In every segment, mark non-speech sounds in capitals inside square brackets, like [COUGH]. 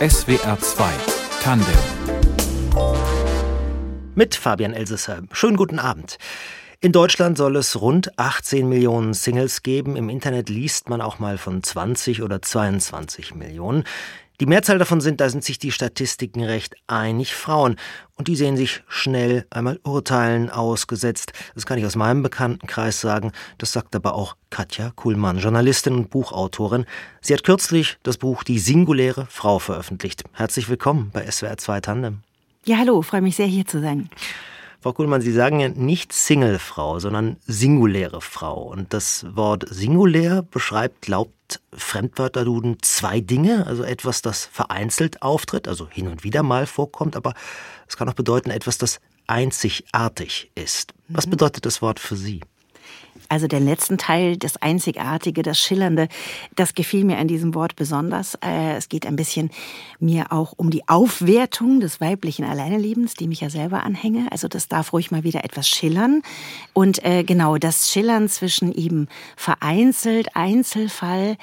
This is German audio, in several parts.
SWR 2 Tandem mit Fabian Elsesser. Schönen guten Abend. In Deutschland soll es rund 18 Millionen Singles geben. Im Internet liest man auch mal von 20 oder 22 Millionen. Die Mehrzahl davon sind, da sind sich die Statistiken recht einig, Frauen. Und die sehen sich schnell einmal Urteilen ausgesetzt. Das kann ich aus meinem Bekanntenkreis sagen. Das sagt aber auch Katja Kuhlmann, Journalistin und Buchautorin. Sie hat kürzlich das Buch Die singuläre Frau veröffentlicht. Herzlich willkommen bei SWR 2 Tandem. Ja, hallo, freue mich sehr hier zu sein. Frau Kuhlmann, Sie sagen ja nicht Single-Frau, sondern singuläre Frau. Und das Wort singulär beschreibt Fremdwörterduden zwei Dinge. Also etwas, das vereinzelt auftritt, also hin und wieder mal vorkommt, aber es kann auch bedeuten etwas, das einzigartig ist. Was mhm. bedeutet das Wort für Sie? Also den letzten Teil, das Einzigartige, das Schillernde, das gefiel mir an diesem Wort besonders. Äh, es geht ein bisschen mir auch um die Aufwertung des weiblichen Alleinelebens, die mich ja selber anhänge. Also das darf ruhig mal wieder etwas schillern. Und äh, genau das Schillern zwischen eben vereinzelt, Einzelfall,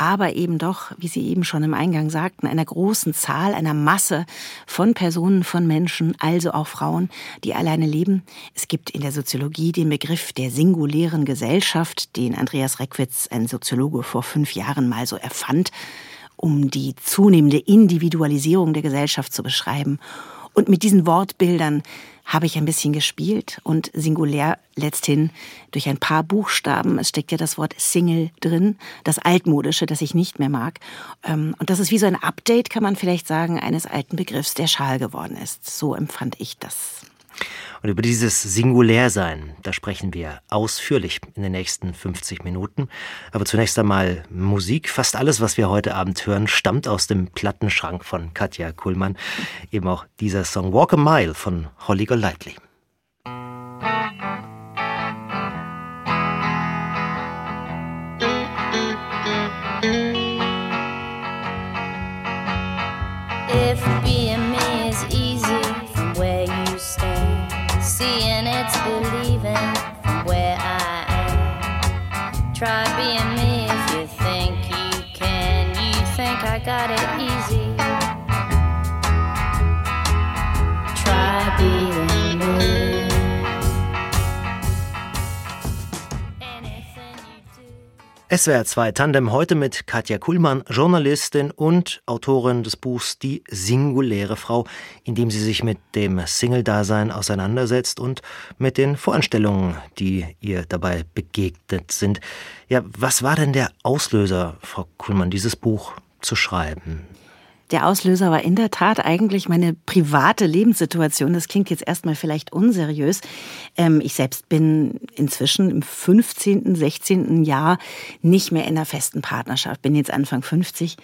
aber eben doch, wie Sie eben schon im Eingang sagten, einer großen Zahl, einer Masse von Personen, von Menschen, also auch Frauen, die alleine leben. Es gibt in der Soziologie den Begriff der singulären Gesellschaft, den Andreas Reckwitz, ein Soziologe, vor fünf Jahren mal so erfand, um die zunehmende Individualisierung der Gesellschaft zu beschreiben. Und mit diesen Wortbildern habe ich ein bisschen gespielt und singulär letzthin durch ein paar Buchstaben. Es steckt ja das Wort Single drin, das altmodische, das ich nicht mehr mag. Ähm, und das ist wie so ein Update, kann man vielleicht sagen, eines alten Begriffs, der schal geworden ist. So empfand ich das. Und über dieses Singulärsein, da sprechen wir ausführlich in den nächsten 50 Minuten. Aber zunächst einmal Musik. Fast alles, was wir heute Abend hören, stammt aus dem Plattenschrank von Katja Kuhlmann. Eben auch dieser Song Walk a Mile von Holly Golightly. got SWR 2 Tandem heute mit Katja Kuhlmann, Journalistin und Autorin des Buchs Die singuläre Frau, in dem sie sich mit dem Single-Dasein auseinandersetzt und mit den Vorstellungen, die ihr dabei begegnet sind. Ja, was war denn der Auslöser, Frau Kuhlmann, dieses Buch zu schreiben? Der Auslöser war in der Tat eigentlich meine private Lebenssituation. Das klingt jetzt erstmal vielleicht unseriös. Ähm, ich selbst bin inzwischen im 15., 16. Jahr nicht mehr in einer festen Partnerschaft. Bin jetzt Anfang 50.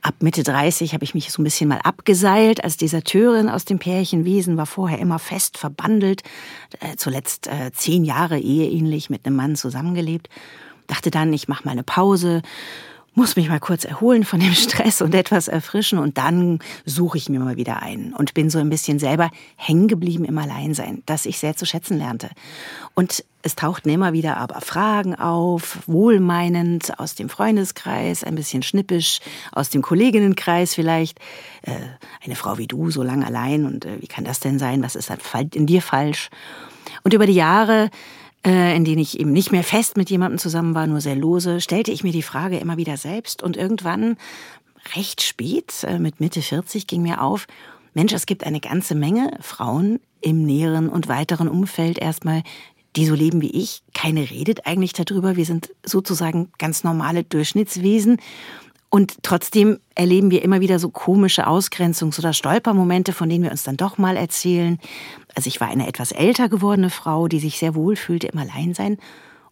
Ab Mitte 30 habe ich mich so ein bisschen mal abgeseilt als Deserteurin aus dem Pärchenwesen, war vorher immer fest verbandelt, äh, zuletzt äh, zehn Jahre eheähnlich mit einem Mann zusammengelebt. Dachte dann, ich mache mal eine Pause muss mich mal kurz erholen von dem [LAUGHS] Stress und etwas erfrischen und dann suche ich mir mal wieder ein und bin so ein bisschen selber hängen geblieben im Alleinsein, das ich sehr zu schätzen lernte. Und es tauchten immer wieder aber Fragen auf, wohlmeinend aus dem Freundeskreis, ein bisschen schnippisch aus dem Kolleginnenkreis vielleicht. Äh, eine Frau wie du, so lang allein und äh, wie kann das denn sein? Was ist in dir falsch? Und über die Jahre in denen ich eben nicht mehr fest mit jemandem zusammen war, nur sehr lose, stellte ich mir die Frage immer wieder selbst. Und irgendwann, recht spät, äh, mit Mitte 40, ging mir auf, Mensch, es gibt eine ganze Menge Frauen im näheren und weiteren Umfeld erstmal, die so leben wie ich. Keine redet eigentlich darüber. Wir sind sozusagen ganz normale Durchschnittswesen. Und trotzdem erleben wir immer wieder so komische Ausgrenzungs- oder Stolpermomente, von denen wir uns dann doch mal erzählen. Also ich war eine etwas älter gewordene Frau, die sich sehr wohl fühlte im Alleinsein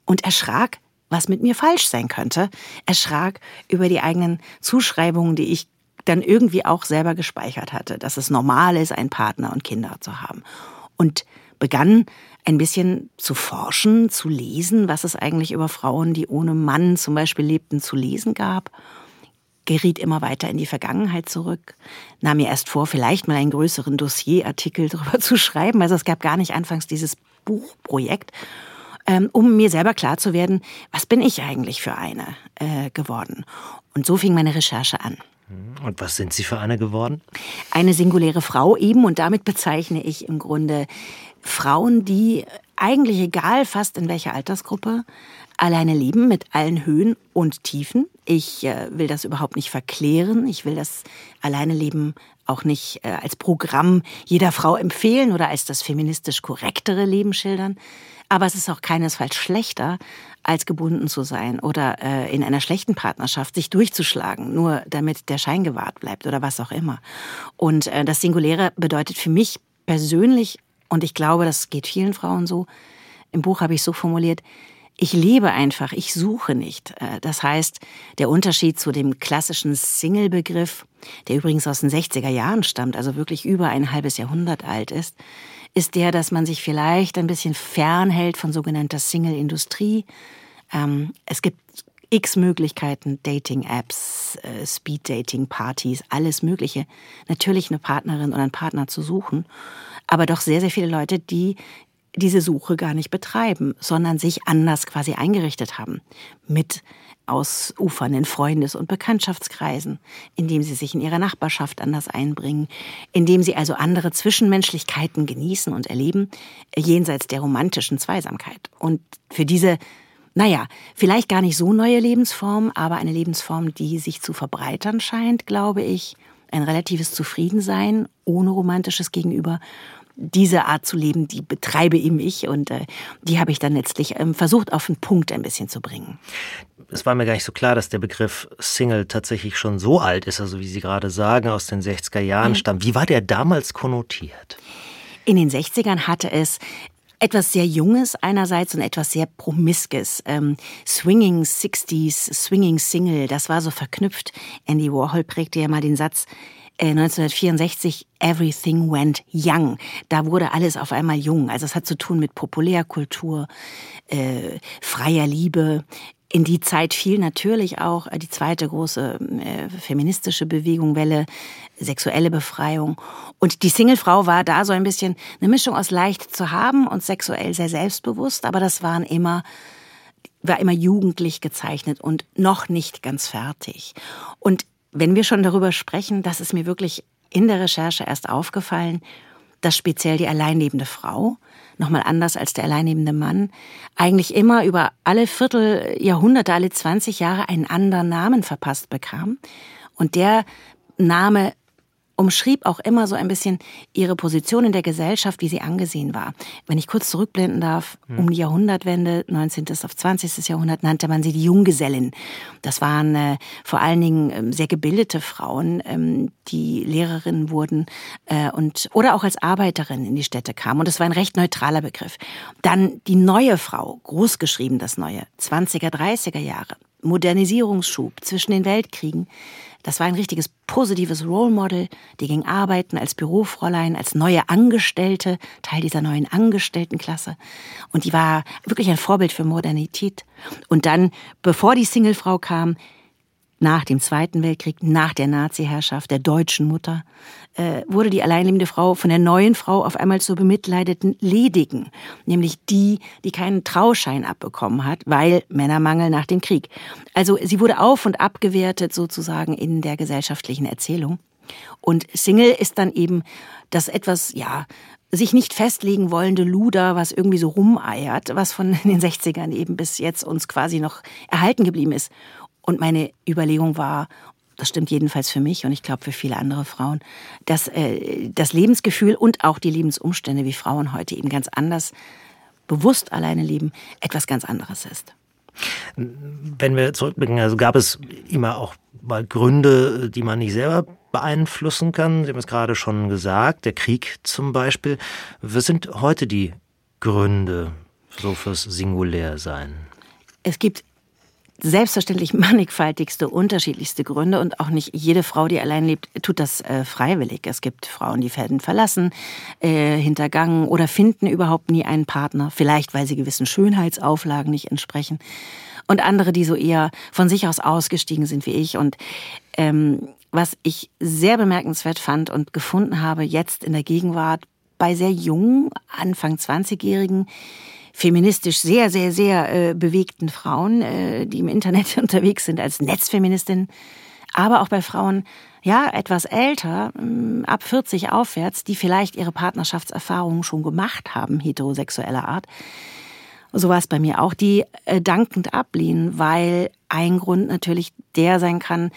und erschrak, was mit mir falsch sein könnte. Erschrak über die eigenen Zuschreibungen, die ich dann irgendwie auch selber gespeichert hatte, dass es normal ist, einen Partner und Kinder zu haben. Und begann ein bisschen zu forschen, zu lesen, was es eigentlich über Frauen, die ohne Mann zum Beispiel lebten, zu lesen gab geriet immer weiter in die Vergangenheit zurück, nahm mir erst vor, vielleicht mal einen größeren Dossierartikel [LAUGHS] darüber zu schreiben. Also es gab gar nicht anfangs dieses Buchprojekt, ähm, um mir selber klar zu werden, was bin ich eigentlich für eine äh, geworden. Und so fing meine Recherche an. Und was sind Sie für eine geworden? Eine singuläre Frau eben und damit bezeichne ich im Grunde Frauen, die eigentlich egal fast in welcher Altersgruppe alleine leben mit allen Höhen und Tiefen. Ich äh, will das überhaupt nicht verklären. Ich will das alleine leben auch nicht äh, als Programm jeder Frau empfehlen oder als das feministisch korrektere Leben schildern. Aber es ist auch keinesfalls schlechter, als gebunden zu sein oder äh, in einer schlechten Partnerschaft sich durchzuschlagen, nur damit der Schein gewahrt bleibt oder was auch immer. Und äh, das Singuläre bedeutet für mich persönlich, und ich glaube, das geht vielen Frauen so, im Buch habe ich so formuliert, ich lebe einfach, ich suche nicht. Äh, das heißt, der Unterschied zu dem klassischen Single-Begriff, der übrigens aus den 60er Jahren stammt, also wirklich über ein halbes Jahrhundert alt ist, ist der, dass man sich vielleicht ein bisschen fernhält von sogenannter Single-Industrie. Ähm, es gibt x Möglichkeiten, Dating-Apps, äh, Speed-Dating-Partys, alles Mögliche. Natürlich eine Partnerin oder einen Partner zu suchen, aber doch sehr, sehr viele Leute, die diese Suche gar nicht betreiben, sondern sich anders quasi eingerichtet haben. Mit ausufernden Freundes- und Bekanntschaftskreisen, indem sie sich in ihrer Nachbarschaft anders einbringen, indem sie also andere Zwischenmenschlichkeiten genießen und erleben, jenseits der romantischen Zweisamkeit. Und für diese, naja, vielleicht gar nicht so neue Lebensform, aber eine Lebensform, die sich zu verbreitern scheint, glaube ich, ein relatives Zufriedensein ohne romantisches Gegenüber diese Art zu leben, die betreibe eben ich und äh, die habe ich dann letztlich ähm, versucht auf den Punkt ein bisschen zu bringen. Es war mir gar nicht so klar, dass der Begriff Single tatsächlich schon so alt ist, also wie Sie gerade sagen, aus den 60er Jahren mhm. stammt. Wie war der damals konnotiert? In den 60ern hatte es etwas sehr Junges einerseits und etwas sehr Promiskes. Ähm, Swinging 60s, Swinging Single, das war so verknüpft. Andy Warhol prägte ja mal den Satz, 1964 äh, Everything Went Young. Da wurde alles auf einmal jung. Also es hat zu tun mit Populärkultur, äh, freier Liebe. In die Zeit fiel natürlich auch die zweite große äh, feministische Bewegung, Welle, sexuelle Befreiung. Und die Singlefrau war da so ein bisschen eine Mischung aus leicht zu haben und sexuell sehr selbstbewusst, aber das waren immer war immer jugendlich gezeichnet und noch nicht ganz fertig. Und wenn wir schon darüber sprechen, das ist mir wirklich in der Recherche erst aufgefallen, dass speziell die alleinlebende Frau, nochmal anders als der alleinlebende Mann, eigentlich immer über alle Vierteljahrhunderte, alle 20 Jahre einen anderen Namen verpasst bekam. Und der Name umschrieb auch immer so ein bisschen ihre Position in der Gesellschaft, wie sie angesehen war. Wenn ich kurz zurückblenden darf, hm. um die Jahrhundertwende, 19. auf 20. Jahrhundert, nannte man sie die Junggesellen. Das waren äh, vor allen Dingen ähm, sehr gebildete Frauen, ähm, die Lehrerinnen wurden äh, und oder auch als Arbeiterinnen in die Städte kamen. Und das war ein recht neutraler Begriff. Dann die neue Frau, großgeschrieben das Neue, 20er, 30er Jahre. Modernisierungsschub zwischen den Weltkriegen. Das war ein richtiges positives Role Model. Die ging arbeiten als Bürofräulein, als neue Angestellte, Teil dieser neuen Angestelltenklasse. Und die war wirklich ein Vorbild für Modernität. Und dann, bevor die Singlefrau kam, nach dem Zweiten Weltkrieg, nach der Nazi-Herrschaft der deutschen Mutter, äh, wurde die alleinlebende Frau von der neuen Frau auf einmal zur bemitleideten Ledigen, nämlich die, die keinen Trauschein abbekommen hat, weil Männermangel nach dem Krieg. Also sie wurde auf und abgewertet sozusagen in der gesellschaftlichen Erzählung. Und Single ist dann eben das etwas, ja, sich nicht festlegen wollende Luder, was irgendwie so rumeiert, was von [LAUGHS] den 60ern eben bis jetzt uns quasi noch erhalten geblieben ist. Und meine Überlegung war, das stimmt jedenfalls für mich und ich glaube für viele andere Frauen, dass äh, das Lebensgefühl und auch die Lebensumstände, wie Frauen heute eben ganz anders bewusst alleine leben, etwas ganz anderes ist. Wenn wir zurückblicken, also gab es immer auch mal Gründe, die man nicht selber beeinflussen kann. Sie haben es gerade schon gesagt, der Krieg zum Beispiel. Was sind heute die Gründe so fürs Singulärsein? Es gibt selbstverständlich [LAUGHS] mannigfaltigste, unterschiedlichste Gründe und auch nicht jede Frau, die allein lebt, tut das äh, freiwillig. Es gibt Frauen, die werden verlassen, äh, hintergangen oder finden überhaupt nie einen Partner, vielleicht weil sie gewissen Schönheitsauflagen nicht entsprechen. Und andere, die so eher von sich aus ausgestiegen sind wie ich. Und ähm, was ich sehr bemerkenswert fand und gefunden habe jetzt in der Gegenwart bei sehr jungen, Anfang 20-Jährigen, feministisch sehr, sehr, sehr äh, bewegten Frauen, äh, die im Internet [LAUGHS] unterwegs sind als Netzfeministin, aber auch bei Frauen, ja, etwas älter, mm, ab 40 aufwärts, die vielleicht ihre Partnerschaftserfahrungen schon gemacht haben, heterosexueller Art. So war es bei mir auch, die äh, dankend ablehnen, weil ein Grund natürlich der sein kann,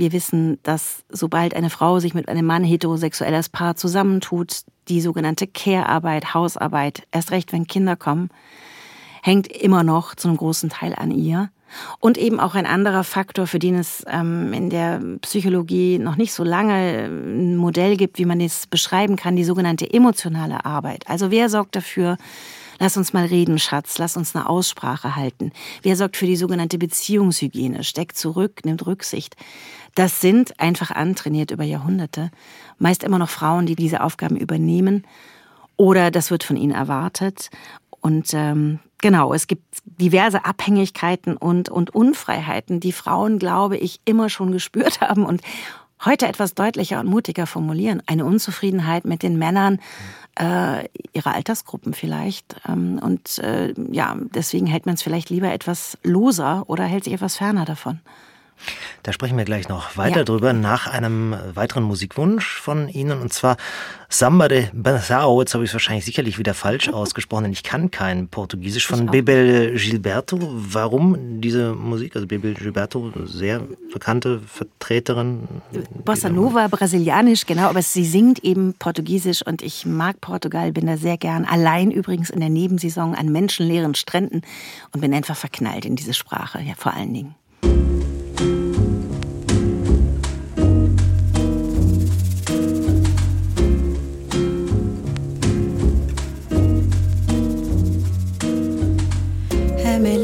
wir wissen, dass sobald eine Frau sich mit einem Mann heterosexuelles Paar zusammentut, die sogenannte Care-Arbeit, Hausarbeit, erst recht wenn Kinder kommen, hängt immer noch zu einem großen Teil an ihr. Und eben auch ein anderer Faktor, für den es ähm, in der Psychologie noch nicht so lange ein Modell gibt, wie man es beschreiben kann, die sogenannte emotionale Arbeit. Also wer sorgt dafür, Lass uns mal reden, Schatz. Lass uns eine Aussprache halten. Wer sorgt für die sogenannte Beziehungshygiene? Steckt zurück, nimmt Rücksicht. Das sind einfach antrainiert über Jahrhunderte. Meist immer noch Frauen, die diese Aufgaben übernehmen. Oder das wird von ihnen erwartet. Und ähm, genau, es gibt diverse Abhängigkeiten und, und Unfreiheiten, die Frauen, glaube ich, immer schon gespürt [LAUGHS] haben und heute etwas deutlicher und mutiger formulieren. Eine Unzufriedenheit mit den Männern äh, ihrer Altersgruppen vielleicht. Ähm, und äh, ja, deswegen hält man es vielleicht lieber etwas loser oder hält sich etwas ferner davon. Da sprechen wir gleich noch weiter ja. drüber nach einem weiteren Musikwunsch von Ihnen und zwar Samba de Banzao. Jetzt habe ich es wahrscheinlich sicherlich wieder falsch [LAUGHS] ausgesprochen, denn ich kann kein Portugiesisch von Bebel Gilberto. Warum diese Musik? Also Bebel Gilberto, sehr bekannte Vertreterin. Bossa Nova, brasilianisch, genau, aber sie singt eben Portugiesisch und ich mag Portugal, bin da sehr gern. Allein übrigens in der Nebensaison an menschenleeren Stränden und bin einfach verknallt in diese Sprache, ja, vor allen Dingen.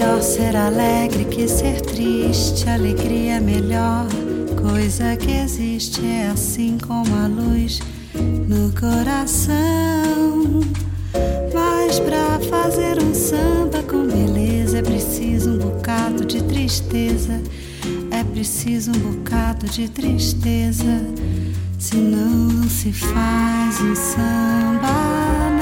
Melhor ser alegre que ser triste. Alegria é melhor coisa que existe. É assim como a luz no coração. Mas pra fazer um samba com beleza é preciso um bocado de tristeza. É preciso um bocado de tristeza. Senão não se faz um samba.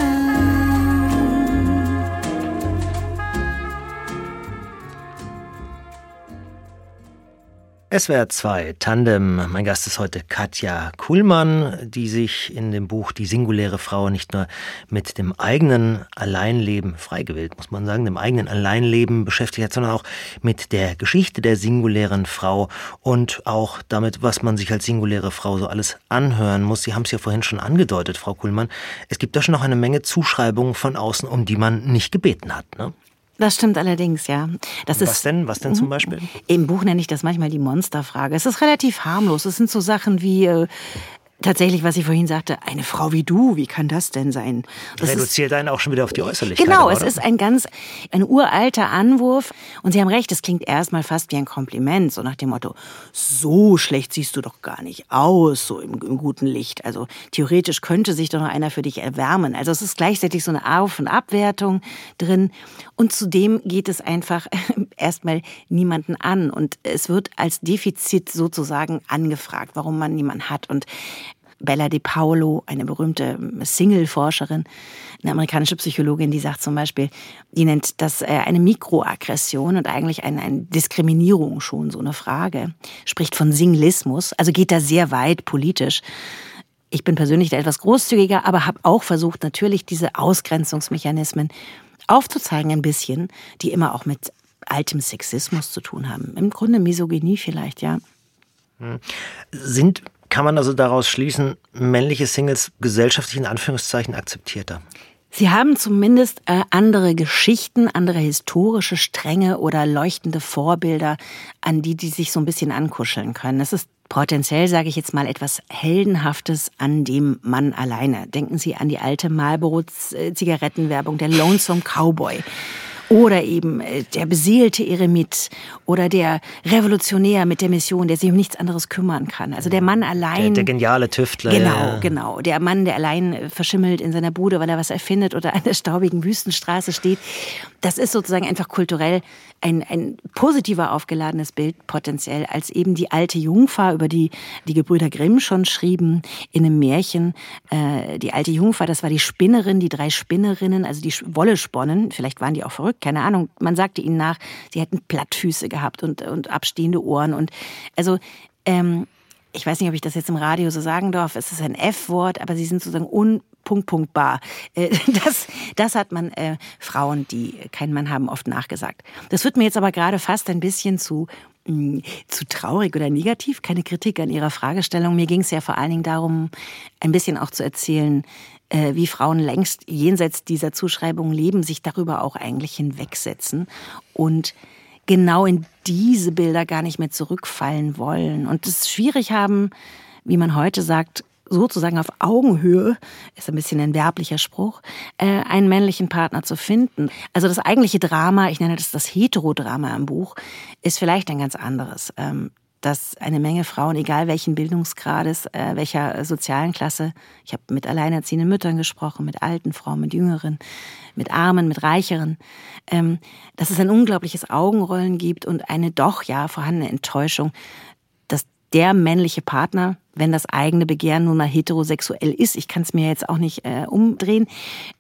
SWR 2 Tandem. Mein Gast ist heute Katja Kuhlmann, die sich in dem Buch Die singuläre Frau nicht nur mit dem eigenen Alleinleben, freigewählt muss man sagen, dem eigenen Alleinleben beschäftigt hat, sondern auch mit der Geschichte der singulären Frau und auch damit, was man sich als singuläre Frau so alles anhören muss. Sie haben es ja vorhin schon angedeutet, Frau Kuhlmann. Es gibt da schon noch eine Menge Zuschreibungen von außen, um die man nicht gebeten hat. Ne? Das stimmt allerdings, ja. Das was ist, denn? Was denn zum mhm. Beispiel? Im Buch nenne ich das manchmal die Monsterfrage. Es ist relativ harmlos. Es sind so Sachen wie, äh, tatsächlich, was ich vorhin sagte, eine Frau wie du, wie kann das denn sein? Das Reduziert einen auch schon wieder auf die Äußerlichkeit. Genau, oder? es ist ein ganz, ein uralter Anwurf. Und Sie haben recht, es klingt erstmal fast wie ein Kompliment, so nach dem Motto, so schlecht siehst du doch gar nicht aus, so im, im guten Licht. Also theoretisch könnte sich doch noch einer für dich erwärmen. Also es ist gleichzeitig so eine Auf- und Abwertung drin. Und zudem geht es einfach [LAUGHS] erstmal niemanden an. Und es wird als Defizit sozusagen angefragt, warum man niemanden hat. Und Bella De Paolo, eine berühmte Single-Forscherin, eine amerikanische Psychologin, die sagt zum Beispiel, die nennt das äh, eine Mikroaggression und eigentlich eine, eine Diskriminierung schon, so eine Frage. Spricht von Singlismus, also geht da sehr weit politisch. Ich bin persönlich da etwas großzügiger, aber habe auch versucht, natürlich diese Ausgrenzungsmechanismen aufzuzeigen ein bisschen, die immer auch mit altem Sexismus zu tun haben. Im Grunde Misogynie vielleicht, ja. Hm. Sind kann man also daraus schließen, männliche Singles gesellschaftlich in Anführungszeichen akzeptierter? Sie haben zumindest äh, andere Geschichten, andere historische Stränge oder leuchtende Vorbilder, an die die sich so ein bisschen ankuscheln können. Es ist potenziell, sage ich jetzt mal, etwas Heldenhaftes an dem Mann alleine. Denken Sie an die alte Marlboro-Zigarettenwerbung, der Lonesome Cowboy. Oder eben äh, der beseelte Eremit oder der Revolutionär mit der Mission, der sich um nichts anderes kümmern kann. Also der Mann allein. Der, der geniale Tüftler. Genau, ja. genau. Der Mann, der allein äh, verschimmelt in seiner Bude, weil er was erfindet oder an der staubigen Wüstenstraße steht. Das ist sozusagen einfach kulturell ein, ein positiver aufgeladenes Bild potenziell als eben die alte Jungfer, über die die Gebrüder Grimm schon schrieben in einem Märchen. Äh, die alte Jungfer, das war die Spinnerin, die drei Spinnerinnen, also die Wolle sponnen. Vielleicht waren die auch verrückt, keine Ahnung. Man sagte ihnen nach, sie hätten Plattfüße gehabt und, und abstehende Ohren. Und also Ähm, ich weiß nicht, ob ich das jetzt im Radio so sagen darf, es ist ein F-Wort, aber sie sind sozusagen unpunktpunktbar. Äh, [LAUGHS] das, das hat man äh, Frauen, die keinen Mann haben, oft nachgesagt. Das wird mir jetzt aber gerade fast ein bisschen zu mm, zu traurig oder negativ. Keine Kritik an Ihrer Fragestellung. Mir ging es ja vor allen Dingen darum, ein bisschen auch zu erzählen, äh, wie Frauen längst jenseits dieser Zuschreibung leben, sich darüber auch eigentlich hinwegsetzen und genau in diese Bilder gar nicht mehr zurückfallen wollen und es schwierig haben, wie man heute sagt, sozusagen auf Augenhöhe, ist ein bisschen ein werblicher Spruch, äh, einen männlichen Partner zu finden. Also das eigentliche Drama, ich nenne das das Heterodrama im Buch, ist vielleicht ein ganz anderes. Dass eine Menge Frauen, egal welchen Bildungsgrades, äh, welcher sozialen Klasse, ich habe mit alleinerziehenden Müttern gesprochen, mit alten Frauen, mit jüngeren, mit Armen, mit Reicheren, ähm, dass es ein unglaubliches Augenrollen gibt und eine doch ja vorhandene Enttäuschung, dass der männliche Partner, wenn das eigene Begehren nun mal heterosexuell ist, ich kann es mir jetzt auch nicht äh, umdrehen,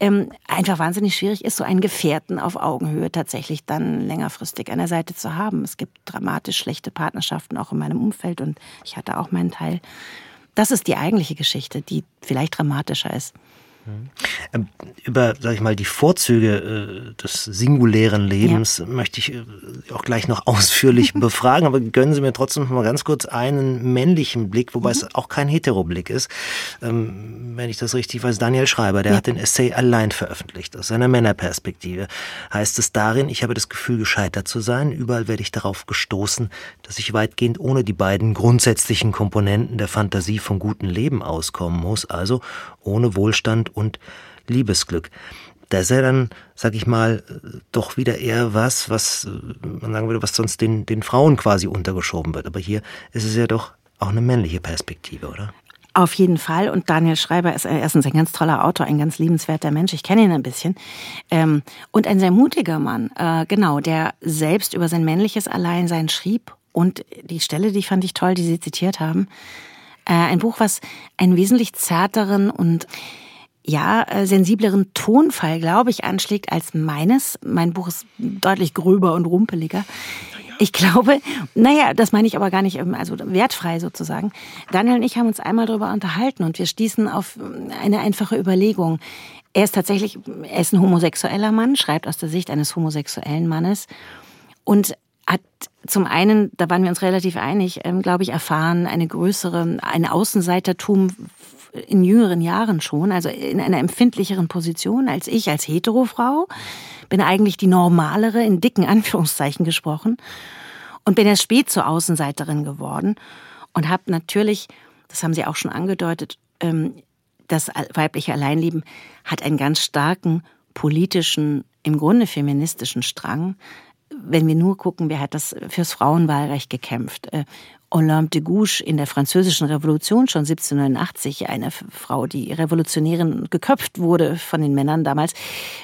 ähm, einfach wahnsinnig schwierig ist, so einen Gefährten auf Augenhöhe tatsächlich dann längerfristig an der Seite zu haben. Es gibt dramatisch schlechte Partnerschaften auch in meinem Umfeld und ich hatte auch meinen Teil. Das ist die eigentliche Geschichte, die vielleicht dramatischer ist. Ähm, über, sag ich mal, die Vorzüge äh, des singulären Lebens ja. möchte ich äh, auch gleich noch [LAUGHS] ausführlich [LAUGHS] befragen, aber gönnen Sie mir trotzdem mal ganz kurz einen männlichen Blick, wobei mhm. es auch kein Heteroblick ist. Ähm, wenn ich das richtig weiß, Daniel Schreiber, der ja. hat den Essay allein veröffentlicht, aus seiner Männerperspektive. Heißt es darin, ich habe das Gefühl, gescheitert zu sein. Überall werde ich darauf gestoßen, dass ich weitgehend ohne die beiden grundsätzlichen Komponenten der Fantasie vom guten Leben auskommen muss, also ohne Wohlstand und Liebesglück. Da ist ja dann, sag ich mal, doch wieder eher was, was man sagen würde, was sonst den, den Frauen quasi untergeschoben wird. Aber hier ist es ja doch auch eine männliche Perspektive, oder? Auf jeden Fall. Und Daniel Schreiber ist erstens ein ganz toller Autor, ein ganz liebenswerter Mensch. Ich kenne ihn ein bisschen. Ähm, und ein sehr mutiger Mann, äh, genau, der selbst über sein männliches Alleinsein schrieb. Und die Stelle, die fand ich toll, die Sie zitiert haben. Äh, ein Buch, was einen wesentlich zarteren und ja, äh, sensibleren Tonfall, glaube ich, anschlägt als meines. Mein Buch ist deutlich gröber und rumpeliger. Ich glaube, naja, das meine ich aber gar nicht, ähm, also wertfrei sozusagen. Daniel und ich haben uns einmal darüber unterhalten und wir stießen auf ähm, eine einfache Überlegung. Er ist tatsächlich, er ist ein homosexueller Mann, schreibt aus der Sicht eines homosexuellen Mannes und hat zum einen, da waren wir uns relativ einig, ähm, glaube ich, erfahren, eine größere, ein Außenseitertum in jüngeren Jahren schon, also in einer empfindlicheren Position als ich als Heterofrau, bin eigentlich die normalere, in dicken Anführungszeichen gesprochen, und bin erst spät zur Außenseiterin geworden und habe natürlich, das haben Sie auch schon angedeutet, ähm, das weibliche Alleinleben hat einen ganz starken politischen, im Grunde feministischen Strang. Wenn wir nur gucken, wer hat das fürs Frauenwahlrecht gekämpft? Äh, Olympe de Gouges in der französischen Revolution schon 1789, eine Frau, die Revolutionärin geköpft wurde von den Männern damals,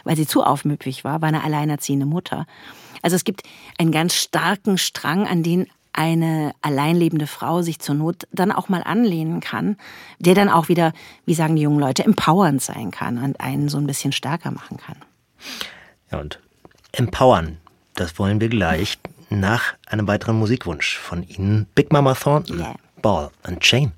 weil sie zu aufmüpfig war, war eine alleinerziehende Mutter. Also es gibt einen ganz starken Strang, an den eine alleinlebende Frau sich zur Not dann auch mal anlehnen kann, der dann auch wieder, wie sagen die jungen Leute, empowernd sein kann und einen so ein bisschen stärker machen kann. Ja, und empowern, das wollen wir gleich nach einem weiteren Musikwunsch von Ihnen. Big Mama Thornton, yeah. Ball and Chain.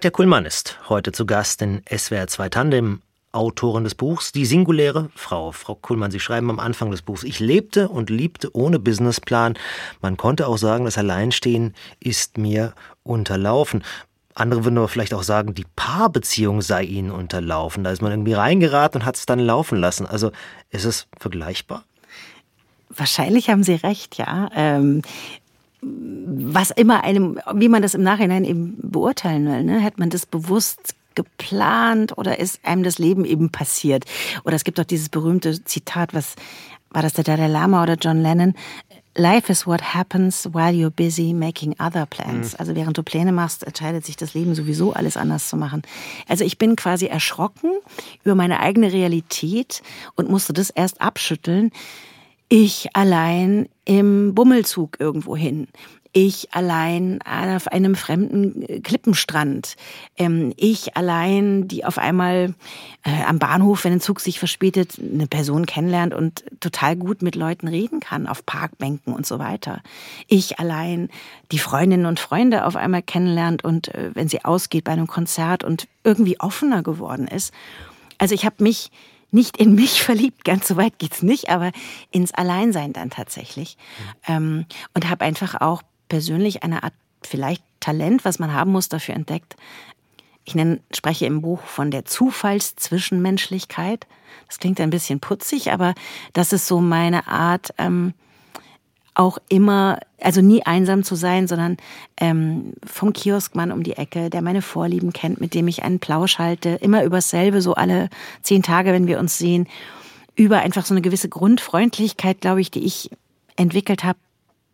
Katja Kuhlmann ist heute zu Gast in SWR 2 Tandem, Autorin des Buchs Die singuläre Frau. Frau Kuhlmann, Sie schreiben am Anfang des Buchs, ich lebte und liebte ohne Businessplan. Man konnte auch sagen, das Alleinstehen ist mir unterlaufen. Andere würden aber vielleicht auch sagen, die Paarbeziehung sei ihnen unterlaufen. Da ist man irgendwie reingeraten und hat es dann laufen lassen. Also ist es vergleichbar? Wahrscheinlich haben Sie recht, ja. Ähm, was immer einem, wie man das im Nachhinein eben beurteilen will, ne? hat man das bewusst geplant oder ist einem das Leben eben passiert? Oder es gibt auch dieses berühmte Zitat, was war das der Dalai Lama oder John Lennon? Life is what happens while you're busy making other plans. Mhm. Also während du Pläne machst, entscheidet sich das Leben sowieso alles anders zu machen. Also ich bin quasi erschrocken über meine eigene Realität und musste das erst abschütteln. Ich allein im Bummelzug irgendwo hin ich allein auf einem fremden äh, Klippenstrand, ähm, ich allein, die auf einmal äh, am Bahnhof, wenn ein Zug sich verspätet, eine Person kennenlernt und total gut mit Leuten reden kann, auf Parkbänken und so weiter. Ich allein, die Freundinnen und Freunde auf einmal kennenlernt und äh, wenn sie ausgeht bei einem Konzert und irgendwie offener geworden ist. Also ich habe mich nicht in mich [LAUGHS] verliebt, ganz so weit geht's nicht, aber ins Alleinsein dann tatsächlich. Mhm. Und habe einfach auch persönlich eine Art vielleicht Talent, was man haben muss, dafür entdeckt. Ich nenne, spreche im Buch von der Zufallszwischenmenschlichkeit. Das klingt ein bisschen putzig, aber das ist so meine Art, ähm, auch immer, also nie einsam zu sein, sondern ähm, vom Kioskmann um die Ecke, der meine Vorlieben kennt, mit dem ich einen Plausch halte, immer übers selbe, so alle zehn Tage, wenn wir uns sehen, über einfach so eine gewisse Grundfreundlichkeit, glaube ich, die ich entwickelt habe,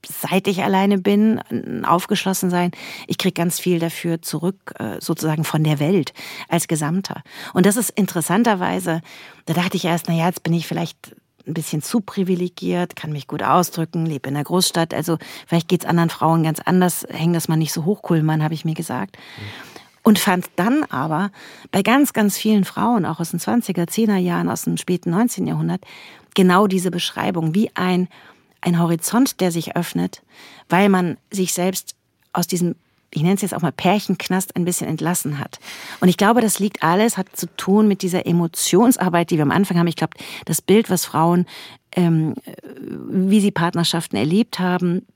seit ich alleine bin, aufgeschlossen sein. Ich kriege ganz viel dafür zurück, äh, sozusagen von der Welt als Gesamter. Und das ist interessanterweise, da dachte ich erst, na ja, jetzt bin ich vielleicht ein bisschen zu privilegiert, kann mich gut ausdrücken, lebe in der Großstadt. Also vielleicht geht's anderen Frauen ganz anders, hängt das mal nicht so hoch, Kuhlmann, habe ich mir gesagt. Und fand dann aber bei ganz, ganz vielen Frauen, auch aus den 20er, 10er Jahren, aus dem späten 19. Jahrhundert, genau diese Beschreibung, wie ein ein Horizont, der sich öffnet, weil man sich selbst aus diesem ich nenne es jetzt auch mal Pärchenknast ein bisschen entlassen hat. Und ich glaube, das liegt alles, hat zu tun mit dieser Emotionsarbeit, die wir am Anfang haben. Ich glaube, das Bild, was Frauen, ähm, wie sie Partnerschaften erlebt haben,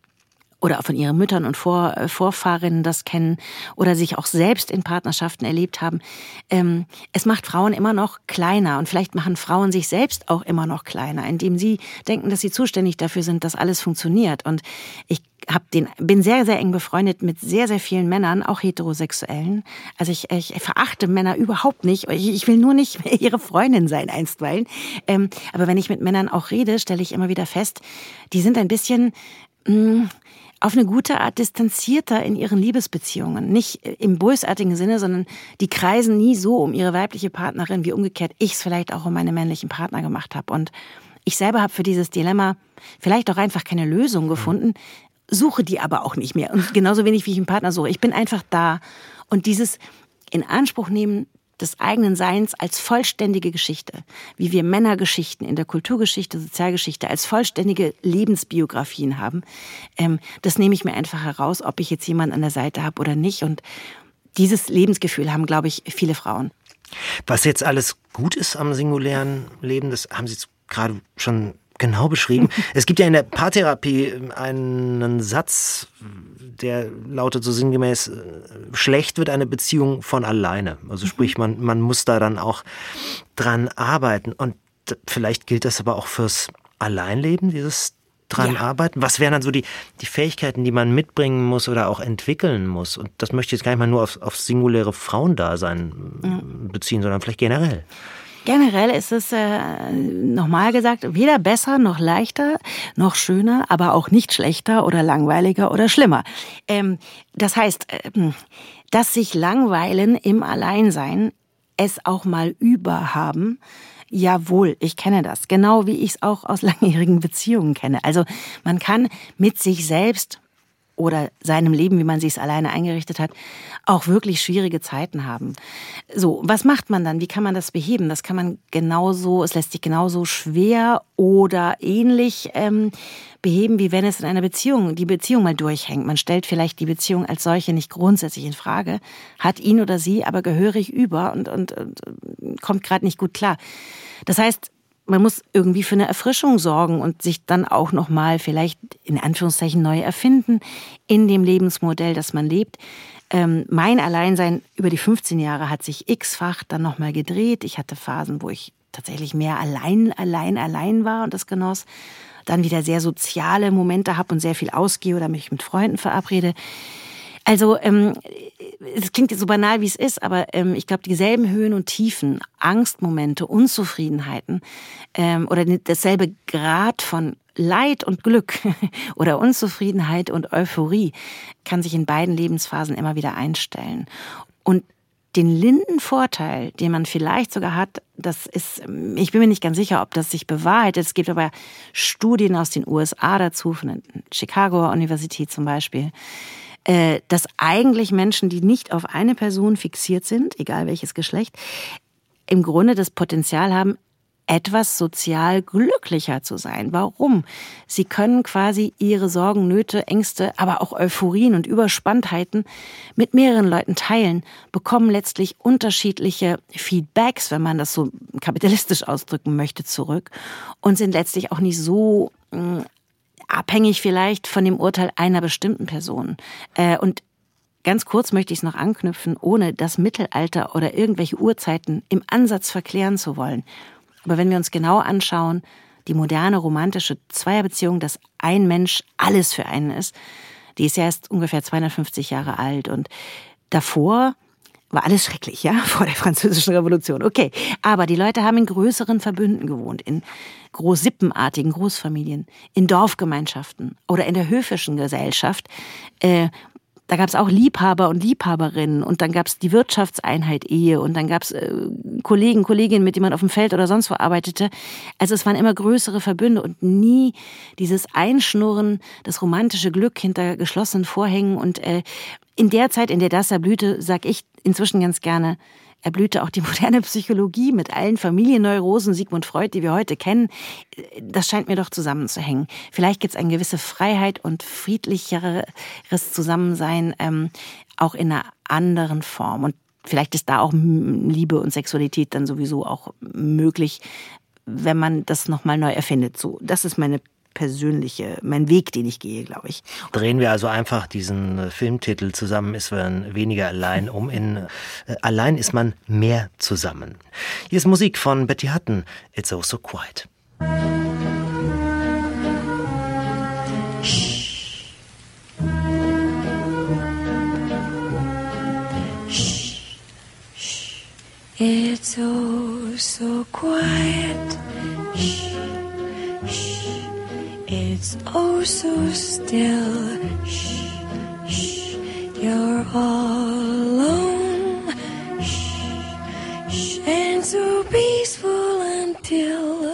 oder von ihren Müttern und Vor äh, Vorfahrinnen das kennen oder sich auch selbst in Partnerschaften erlebt haben. Ähm, es macht Frauen immer noch kleiner und vielleicht machen Frauen sich selbst auch immer noch kleiner, indem sie denken, dass sie zuständig dafür sind, dass alles funktioniert. Und ich hab den, bin sehr, sehr eng befreundet mit sehr, sehr vielen Männern, auch heterosexuellen. Also ich, ich verachte Männer überhaupt nicht. Ich, ich will nur nicht ihre Freundin sein einstweilen. Ähm, aber wenn ich mit Männern auch rede, stelle ich immer wieder fest, die sind ein bisschen mh, mm, auf eine gute Art distanzierter in ihren Liebesbeziehungen. Nicht im bösartigen Sinne, sondern die kreisen nie so um ihre weibliche Partnerin, wie umgekehrt ich es vielleicht auch um meine männlichen Partner gemacht habe. Und ich selber habe für dieses Dilemma vielleicht auch einfach keine Lösung gefunden, suche die aber auch nicht mehr. Und genauso wenig wie ich einen Partner suche. Ich bin einfach da. Und dieses in Anspruch nehmen des eigenen Seins als vollständige Geschichte, wie wir Männergeschichten in der Kulturgeschichte, Sozialgeschichte als vollständige Lebensbiografien haben, ähm, das nehme ich mir einfach heraus, ob ich jetzt jemanden an der Seite habe oder nicht. Und dieses Lebensgefühl haben, glaube ich, viele Frauen. Was jetzt alles gut ist am singulären Leben, das haben Sie gerade schon genau beschrieben. [LAUGHS] es gibt ja in der Paartherapie einen Satz, der lautet so sinngemäß, äh, schlecht wird eine Beziehung von alleine. Also sprich, man, man muss da dann auch dran arbeiten. Und vielleicht gilt das aber auch fürs Alleinleben, dieses dran ja. arbeiten? Was wären dann so die, die Fähigkeiten, die man mitbringen muss oder auch entwickeln muss? Und das möchte ich jetzt gar nicht mal nur auf, auf singuläre Frauendasein mhm. beziehen, sondern vielleicht generell. Generell ist es, äh, nochmal gesagt, weder besser noch leichter noch schöner, aber auch nicht schlechter oder langweiliger oder schlimmer. Ähm, das heißt, äh, dass sich langweilen im Alleinsein, es auch mal überhaben, Jawohl, ich kenne das. Genau wie ich es auch aus [LAUGHS] langjährigen Beziehungen kenne. Also man kann mit sich selbst oder seinem Leben, wie man sich es alleine eingerichtet hat, auch wirklich schwierige Zeiten haben. So, was macht man dann? Wie kann man das beheben? Das kann man genauso, es lässt sich genauso schwer oder ähnlich ähm, beheben, wie wenn es in einer Beziehung, die Beziehung mal durchhängt. Man stellt vielleicht die Beziehung als solche nicht grundsätzlich in Frage, hat ihn oder sie aber gehörig über und, und, und kommt gerade nicht gut klar. Das heißt, man muss irgendwie für eine Erfrischung sorgen und sich dann auch noch mal vielleicht in Anführungszeichen neu erfinden in dem Lebensmodell, das man lebt. Ähm, mein Alleinsein über die 15 Jahre hat sich x-fach dann noch mal gedreht. Ich hatte Phasen, wo ich tatsächlich mehr allein, allein, allein war und das genoss. Dann wieder sehr soziale Momente habe und sehr viel ausgehe oder mich mit Freunden verabrede. Also ähm, es klingt jetzt so banal, wie es ist, aber ähm, ich glaube, dieselben Höhen und Tiefen, Angstmomente, Unzufriedenheiten ähm, oder dasselbe Grad von Leid und Glück [LAUGHS] oder Unzufriedenheit und Euphorie kann sich in beiden Lebensphasen immer wieder einstellen. Und den linden Vorteil, den man vielleicht sogar hat, das ist, ich bin mir nicht ganz sicher, ob das sich bewahrheitet. Es gibt aber Studien aus den USA dazu, von der Chicagoer Universität zum Beispiel, dass eigentlich Menschen, die nicht auf eine Person fixiert sind, egal welches Geschlecht, im Grunde das Potenzial haben, etwas sozial glücklicher zu sein. Warum? Sie können quasi ihre Sorgen, Nöte, Ängste, aber auch Euphorien und Überspanntheiten mit mehreren Leuten teilen, bekommen letztlich unterschiedliche Feedbacks, wenn man das so kapitalistisch ausdrücken möchte, zurück und sind letztlich auch nicht so mm, abhängig vielleicht von dem Urteil einer bestimmten Person. Äh, und ganz kurz möchte ich es noch anknüpfen, ohne das Mittelalter oder irgendwelche Urzeiten im Ansatz verklären zu wollen. Aber wenn wir uns genau anschauen, die moderne romantische Zweierbeziehung, dass ein Mensch alles für einen ist, die ist ja erst ungefähr 250 Jahre alt und davor war alles schrecklich, ja, [LAUGHS] vor der französischen Revolution. Okay, aber die Leute haben in größeren Verbünden gewohnt, in großsippenartigen Großfamilien, in Dorfgemeinschaften oder in der höfischen Gesellschaft, äh, da gab es auch Liebhaber und Liebhaberinnen und dann gab es die Wirtschaftseinheit Ehe und dann gab es äh, Kollegen, Kolleginnen, mit denen man auf dem Feld oder sonst wo arbeitete. Also es waren immer größere Verbünde und nie dieses Einschnurren, das romantische Glück hinter geschlossenen Vorhängen. Und äh, in der Zeit, in der das erblühte, sag ich inzwischen ganz gerne, erblühte auch die [LAUGHS] moderne Psychologie mit allen Familienneurosen Sigmund Freud, die wir heute kennen. Das scheint mir doch zusammenzuhängen. Vielleicht gibt es eine gewisse Freiheit und friedlicheres Zusammensein ähm, auch in einer anderen Form. Und vielleicht ist da auch Liebe und Sexualität dann sowieso auch möglich, wenn man das nochmal neu erfindet. So, das ist meine persönliche, mein Weg, den ich gehe, glaube ich. Drehen wir also einfach diesen äh, Filmtitel zusammen ist man weniger allein um in äh, allein ist man mehr zusammen. Hier ist Musik von Betty Hutton. It's oh so quiet. It's oh so quiet. It's oh so still. Shh, shh, you're all alone. Shh, shh, and so peaceful until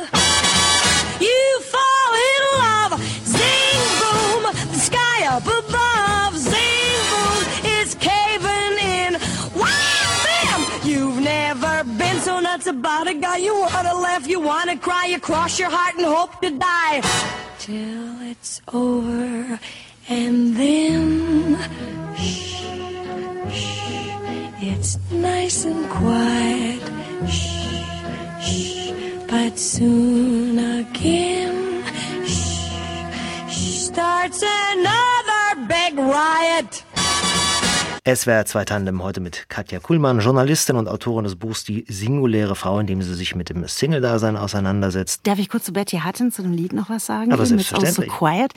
you fall in love. Zing boom, the sky up above. Zing boom, it's caving in. Wham bam, you've never been so nuts about a guy. You wanna laugh, you wanna cry, you cross your heart and hope to die till it's over and then shh, shh, it's nice and quiet shh, shh, but soon again shh, shh, starts another big riot SWR 2 Tandem heute mit Katja Kuhlmann, Journalistin und Autorin des Buchs Die singuläre Frau, in dem sie sich mit dem Single-Dasein auseinandersetzt. Darf ich kurz zu Betty Hutton zu dem Lied noch was sagen? Aber selbstverständlich. So Quiet.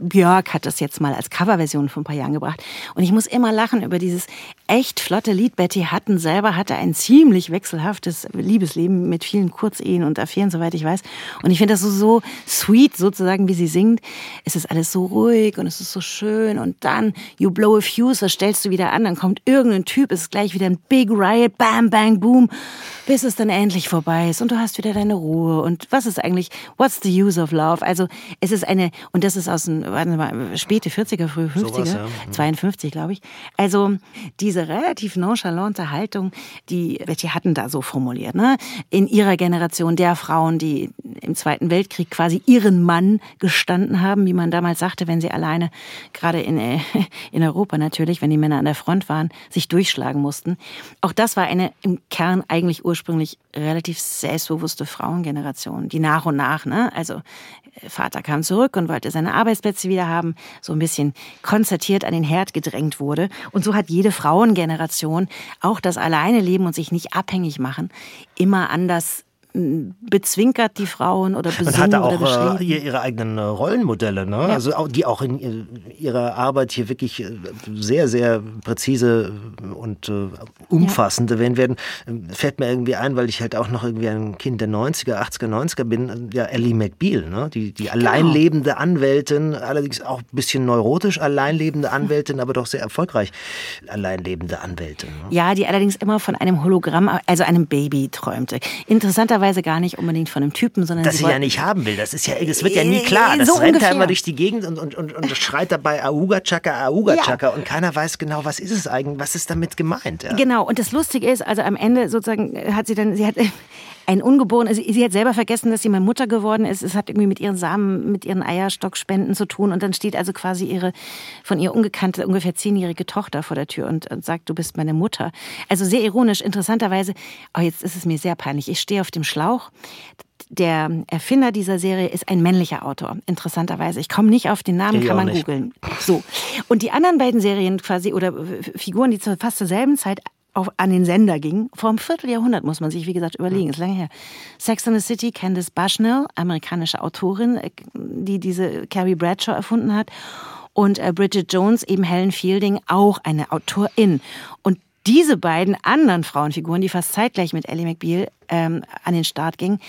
Björk hat das jetzt mal als Coverversion vor ein paar Jahren gebracht. Und ich muss immer lachen über dieses echt flotte Lied. Betty Hutton selber hatte ein ziemlich wechselhaftes Liebesleben mit vielen Kurzehen und Affären, soweit ich weiß. Und ich finde das so, so sweet, sozusagen, wie sie singt. Es ist alles so ruhig und es ist so schön. Und dann, you blow a fuse, das stellst du wieder an. Dann kommt irgendein Typ, es ist gleich wieder ein Big Riot, bam, bang, boom, bis es dann endlich vorbei ist. Und du hast wieder deine Ruhe. Und was ist eigentlich, what's the use of love? Also, es ist eine, und das ist aus den, warte mal, späte 40er, frühe 50er, Sowas, ja. 52, mhm. glaube ich. Also, diese relativ nonchalante Haltung, die Betty hatten da so formuliert, ne? In ihrer Generation der Frauen, die im Zweiten Weltkrieg quasi ihren Mann gestanden haben, wie man damals sagte, wenn sie alleine, gerade in, äh, [LAUGHS] in Europa natürlich, wenn die Männer an der Front waren, sich durchschlagen mussten. Auch das war eine im Kern eigentlich ursprünglich relativ selbstbewusste Frauengeneration, die nach und nach, ne? Also äh, Vater kam zurück und wollte seine Arbeitsplätze wieder haben, so ein bisschen konzertiert an den Herd gedrängt wurde. Und so hat jede Frauengeneration auch das Alleine leben und sich nicht abhängig machen, immer anders bezwinkert die Frauen oder besungen Man hatte auch äh, ihre eigenen äh, Rollenmodelle, ne? Ja. also die auch in ihrer Arbeit hier wirklich äh, sehr, sehr präzise und äh, umfassend ja. erwähnt werden. Ähm, fällt mir irgendwie ein, weil ich halt auch noch irgendwie ein Kind der 90er, 80er, 90er bin, ja Ellie McBeal, ne? die, die alleinlebende genau. Anwältin, allerdings auch ein bisschen neurotisch alleinlebende Anwältin, aber doch sehr erfolgreich alleinlebende Anwältin. Ne? Ja, die allerdings immer von einem Hologramm, also einem Baby träumte. Interessanterweise möglicherweise gar nicht unbedingt von einem Typen, sondern das sie, ja nicht haben will. Das ist ja, es wird ja nie klar. Das so rennt ungefähr. immer durch die Gegend und, und, und, und schreit dabei Auga Chaka, Auga Chaka ja. und keiner weiß genau, was ist es eigentlich, was ist damit gemeint. Ja. Genau. Und das Lustige ist, also am Ende sozusagen hat sie dann, sie hat ein Ungeborenes, sie, sie hat selber vergessen, dass sie mal Mutter geworden ist. Es hat irgendwie mit ihren Samen, mit ihren Eierstockspenden zu tun. Und dann steht also quasi ihre von ihr ungekannte, ungefähr zehnjährige Tochter vor der Tür und, und sagt, du bist meine Mutter. Also sehr ironisch, interessanterweise, oh, jetzt ist es mir sehr peinlich. Ich stehe auf dem Schlauch der Erfinder dieser Serie ist ein männlicher Autor, interessanterweise. Ich komme nicht auf den Namen, ich kann man googeln. So. Und die anderen beiden Serien quasi oder Figuren, die fast zur selben Zeit auf, an den Sender ging. Vor einem Vierteljahrhundert muss man sich, wie gesagt, überlegen, ist lange her. Sex and the City, Candice Bushnell, amerikanische Autorin, äh, die diese Carrie Bradshaw erfunden hat. Und äh, Bridget Jones, eben Helen Fielding, auch eine Autorin. Und diese beiden anderen Frauenfiguren, die fast zeitgleich mit Ellie McBeal ähm, an den Start gingen,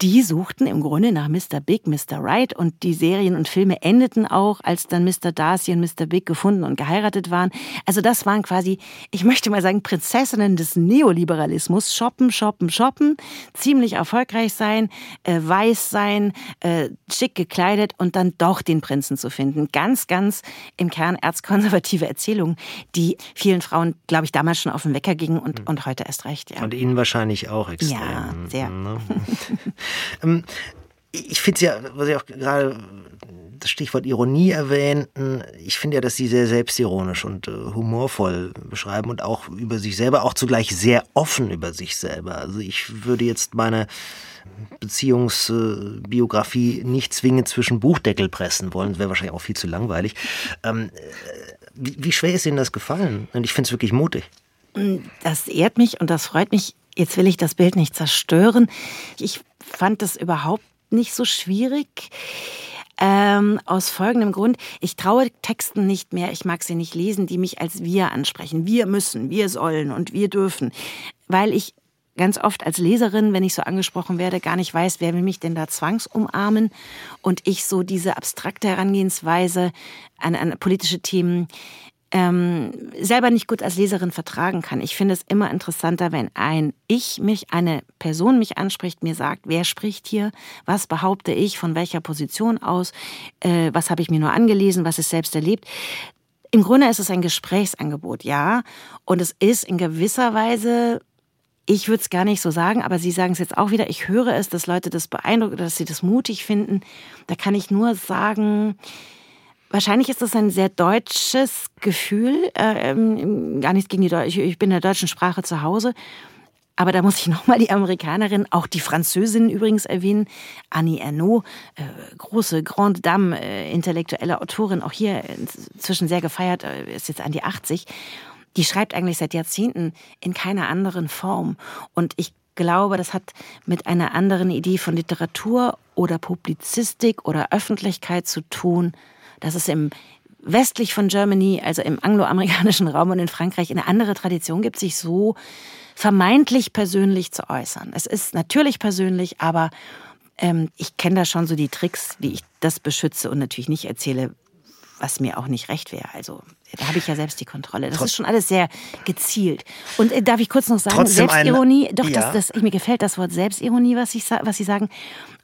die suchten im Grunde nach Mr. Big, Mr. Right und die Serien und Filme endeten auch, als dann Mr. Darcy und Mr. Big gefunden und geheiratet waren. Also das waren quasi, ich möchte mal sagen, Prinzessinnen des Neoliberalismus. Shoppen, shoppen, shoppen, ziemlich erfolgreich sein, äh, weiß sein, äh, schick gekleidet und dann doch den Prinzen zu finden. Ganz, ganz im Kern erzkonservative Erzählungen, die vielen Frauen, glaube ich, damals schon auf den Wecker gingen und, und heute erst recht. Ja. Und Ihnen wahrscheinlich auch extrem. Ja, sehr. [LAUGHS] Ähm, ich finde es ja, was Sie auch gerade das Stichwort Ironie erwähnten, ich finde ja, dass Sie sehr selbstironisch und äh, humorvoll beschreiben und auch über sich selber, auch zugleich sehr offen über sich selber. Also ich würde jetzt meine Beziehungsbiografie äh, nicht zwingend zwischen Buchdeckel pressen wollen, das wäre wahrscheinlich auch viel zu langweilig. Ähm, äh, wie, wie schwer ist Ihnen das gefallen? Und ich finde es wirklich mutig. Das ehrt mich und das freut mich. Jetzt will ich das Bild nicht zerstören. Ich fand das überhaupt nicht so schwierig. Ähm, aus folgendem Grund, ich traue Texten nicht mehr, ich mag sie nicht lesen, die mich als wir ansprechen. Wir müssen, wir sollen und wir dürfen. Weil ich ganz oft als Leserin, wenn ich so angesprochen werde, gar nicht weiß, wer will mich denn da zwangsumarmen. Und ich so diese abstrakte Herangehensweise an, an politische Themen ähm, selber nicht gut als Leserin vertragen kann. Ich finde es immer interessanter, wenn ein Ich mich, eine Person mich anspricht, mir sagt, wer spricht hier, was behaupte ich, von welcher Position aus, äh, was habe ich mir nur angelesen, was ist selbst erlebt. Im Grunde ist es ein Gesprächsangebot, ja. Und es ist in gewisser Weise ich würde es gar nicht so sagen, aber Sie sagen es jetzt auch wieder. Ich höre es, dass Leute das beeindrucken, dass sie das mutig finden. Da kann ich nur sagen, Wahrscheinlich ist das ein sehr deutsches Gefühl. Äh, ähm, gar nichts gegen die Deutsche. Ich bin in der deutschen Sprache zu Hause. Aber da muss ich [LAUGHS] nochmal die Amerikanerin, auch die Französin übrigens erwähnen, Annie Ernaux, äh, große Grande Dame, äh, intellektuelle Autorin, auch hier inzwischen sehr gefeiert, äh, ist jetzt an die 80. Die schreibt eigentlich seit Jahrzehnten in keiner anderen Form. Und ich glaube, das hat mit einer anderen Idee von Literatur oder Publizistik oder Öffentlichkeit zu tun, dass es im westlich von Germany, also im angloamerikanischen [LAUGHS] Raum und in Frankreich, eine andere Tradition gibt, sich so vermeintlich persönlich zu äußern. Es ist natürlich persönlich, aber ähm, ich kenne da schon so die Tricks, wie ich das beschütze und natürlich nicht erzähle, was mir auch nicht recht wäre. Also da habe ich ja selbst die Kontrolle. Das Trotz ist schon alles sehr gezielt. Und äh, darf ich kurz noch sagen, Selbstironie, ein, doch, ja. das, das, mir gefällt das Wort Selbstironie, was, ich, was Sie sagen.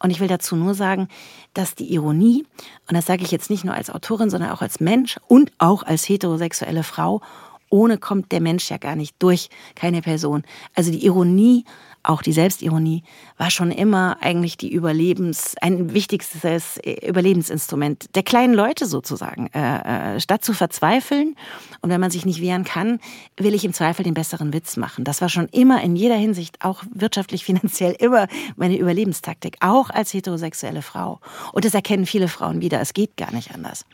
Und ich will dazu nur sagen, dass die Ironie, und das sage ich jetzt nicht nur als Autorin, sondern auch als Mensch und auch als heterosexuelle Frau, ohne kommt der Mensch ja gar nicht durch, keine Person. Also die Ironie auch die Selbstironie war schon immer eigentlich die Überlebens, ein wichtigstes Überlebensinstrument der kleinen Leute sozusagen. Äh, äh, statt zu verzweifeln und wenn man sich nicht wehren kann, will ich im Zweifel den besseren Witz machen. Das war schon immer in jeder Hinsicht, auch wirtschaftlich, [LAUGHS] finanziell, immer meine Überlebenstaktik, auch als heterosexuelle Frau. Und das erkennen viele Frauen wieder. Es geht gar nicht anders.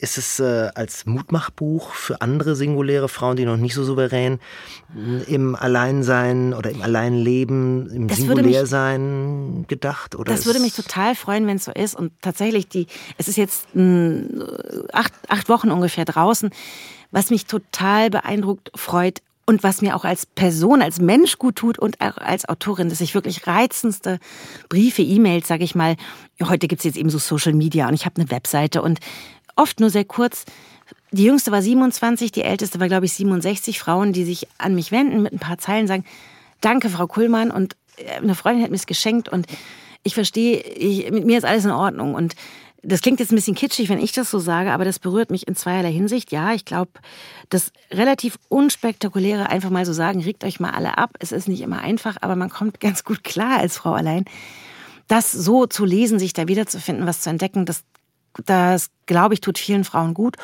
Ist es äh, als Mutmachbuch für andere singuläre Frauen, die noch nicht so souverän im Alleinsein oder im Alleinleben, im das Singulärsein mich, gedacht? Oder das würde mich total freuen, wenn es so ist. Und tatsächlich, die, es ist jetzt mh, acht, acht Wochen ungefähr draußen, was mich total beeindruckt, freut, und was mir auch als Person, als Mensch gut tut und auch als Autorin, dass ich wirklich reizendste Briefe, E-Mails, sage ich mal, heute gibt's jetzt eben so Social Media und ich habe eine Webseite und oft nur sehr kurz. Die jüngste war 27, die älteste war, glaube ich, 67 Frauen, die sich an mich wenden mit ein paar Zeilen, sagen, danke, Frau Kuhlmann, und äh, eine Freundin hat mir es geschenkt und ich verstehe, ich, mit mir ist alles in Ordnung. Und das klingt jetzt ein bisschen kitschig, wenn ich das so sage, aber das berührt mich in zweierlei Hinsicht. Ja, ich glaube, das relativ unspektakuläre einfach mal so sagen, regt euch mal alle ab. Es ist nicht immer einfach, aber man kommt [LAUGHS] ganz gut klar als Frau allein. Das so zu lesen, sich da wiederzufinden, was zu entdecken, das das, glaube ich, tut vielen Frauen gut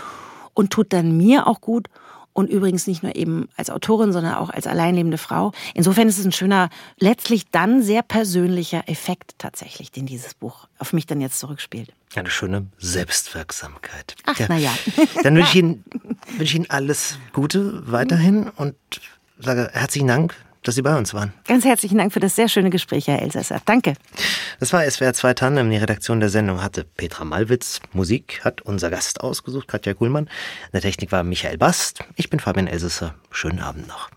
und tut dann mir auch gut. Und übrigens nicht nur eben als Autorin, sondern auch als alleinlebende Frau. Insofern ist es ein schöner, letztlich dann sehr persönlicher Effekt tatsächlich, den dieses Buch auf mich dann jetzt zurückspielt. Eine schöne Selbstwirksamkeit. Ach, ja. naja. [LAUGHS] Dann wünsche ich, Ihnen, [LAUGHS] wünsche ich Ihnen alles Gute weiterhin und sage herzlichen Dank dass Sie bei uns waren. Ganz herzlichen Dank für das sehr schöne Gespräch, Herr Elsässer. Danke. Das war SWR 2 Tandem. Die Redaktion der Sendung hatte Petra Malwitz. Musik hat unser Gast ausgesucht, Katja Kuhlmann. In der Technik war Michael Bast. Ich bin Fabian Elsässer. Schönen Abend noch.